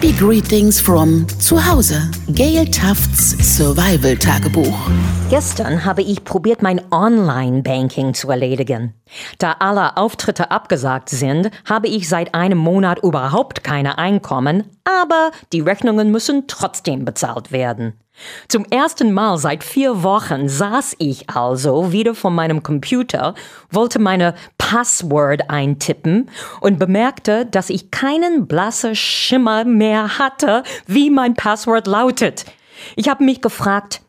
Happy Greetings from zu Hause. Gail Tufts Survival Tagebuch. Gestern habe ich probiert, mein Online-Banking zu erledigen. Da alle Auftritte abgesagt sind, habe ich seit einem Monat überhaupt keine Einkommen, aber die Rechnungen müssen trotzdem bezahlt werden. Zum ersten Mal seit vier Wochen saß ich also wieder vor meinem Computer, wollte meine Password eintippen und bemerkte, dass ich keinen blassen Schimmer mehr hatte, wie mein Passwort lautet. Ich habe mich gefragt,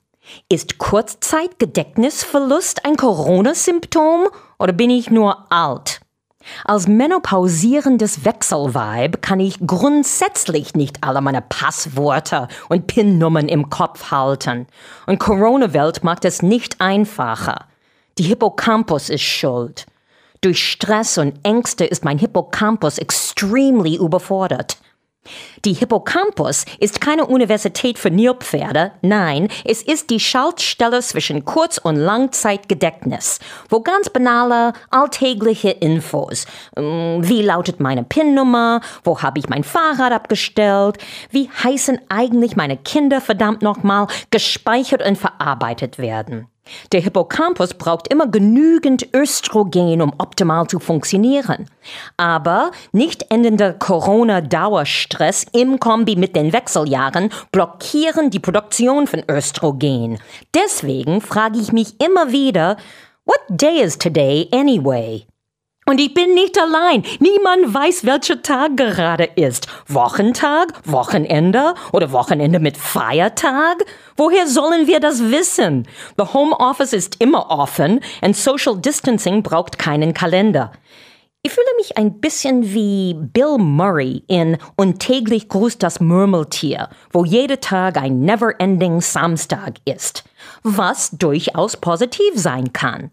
ist Kurzzeitgedächtnisverlust ein Corona-Symptom oder bin ich nur alt? Als menopausierendes Wechselweib kann ich grundsätzlich nicht alle meine Passwörter und PIN-Nummern im Kopf halten. Und Corona-Welt macht es nicht einfacher. Die Hippocampus ist schuld. Durch Stress und Ängste ist mein Hippocampus extremely überfordert. Die Hippocampus ist keine Universität für Nilpferde, nein, es ist die Schaltstelle zwischen Kurz- und Langzeitgedächtnis, wo ganz banale, alltägliche Infos, ähm, wie lautet meine PIN-Nummer, wo habe ich mein Fahrrad abgestellt, wie heißen eigentlich meine Kinder verdammt nochmal, gespeichert und verarbeitet werden. Der Hippocampus braucht immer genügend Östrogen, um optimal zu funktionieren. Aber nicht endender Corona-Dauerstress im Kombi mit den Wechseljahren blockieren die Produktion von Östrogen. Deswegen frage ich mich immer wieder, what day is today anyway? Und ich bin nicht allein. Niemand weiß, welcher Tag gerade ist. Wochentag, Wochenende oder Wochenende mit Feiertag? Woher sollen wir das wissen? The Home Office ist immer offen und Social Distancing braucht keinen Kalender. Ich fühle mich ein bisschen wie Bill Murray in Und täglich grüßt das Murmeltier, wo jeder Tag ein never-ending Samstag ist, was durchaus positiv sein kann.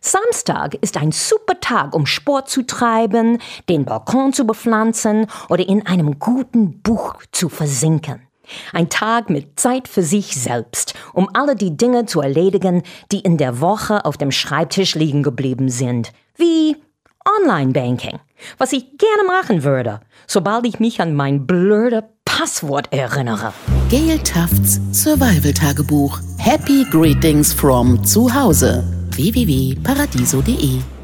Samstag ist ein super Tag, um Sport zu treiben, den Balkon zu bepflanzen oder in einem guten Buch zu versinken. Ein Tag mit Zeit für sich selbst, um alle die Dinge zu erledigen, die in der Woche auf dem Schreibtisch liegen geblieben sind, wie Online-Banking, was ich gerne machen würde, sobald ich mich an mein blöde Passwort erinnere. Gail Tufts Survival Tagebuch. Happy Greetings from zu Hause www.paradiso.de